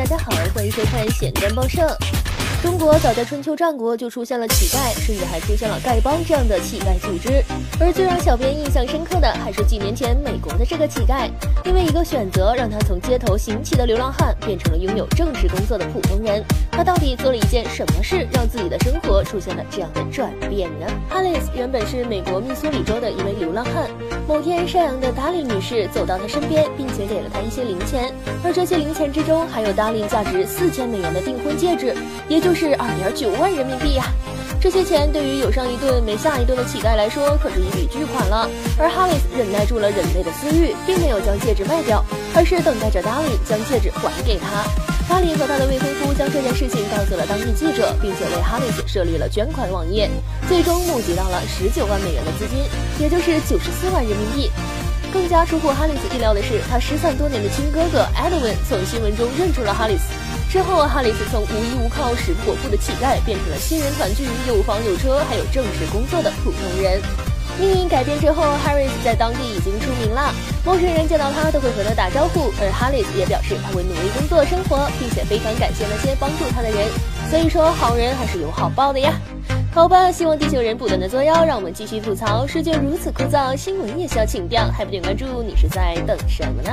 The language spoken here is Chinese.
大家好，欢迎收看咸蛋报社。中国早在春秋战国就出现了乞丐，甚至还出现了丐帮这样的乞丐组织。而最让小编印象深刻的，还是几年前美国的这个乞丐，因为一个选择，让他从街头行乞的流浪汉，变成了拥有正式工作的普通人。他到底做了一件什么事，让自己的生活出现了这样的转变呢？哈里斯原本是美国密苏里州的一位流浪汉。某天，善良的达令女士走到他身边，并且给了他一些零钱，而这些零钱之中，还有达令价值四千美元的订婚戒指，也就。是二点九万人民币呀！这些钱对于有上一顿没下一顿的乞丐来说，可是一笔巨款了。而哈里斯忍耐住了人类的私欲，并没有将戒指卖掉，而是等待着达令将戒指还给他。达令和他的未婚夫将这件事情告诉了当地记者，并且为哈里斯设立了捐款网页，最终募集到了十九万美元的资金，也就是九十四万人民币。更加出乎哈里斯意料的是，他失散多年的亲哥哥艾德文从新闻中认出了哈里斯。之后，哈里斯从无依无靠、食不果腹的乞丐，变成了新人团聚、有房有车、还有正式工作的普通人。命运改变之后，，Harris 在当地已经出名了，陌生人见到他都会和他打招呼。而 Harris 也表示，他会努力工作生活，并且非常感谢那些帮助他的人。所以说，好人还是有好报的呀。好吧，希望地球人不断的作妖，让我们继续吐槽。世界如此枯燥，新闻也需要情调，还不点关注，你是在等什么呢？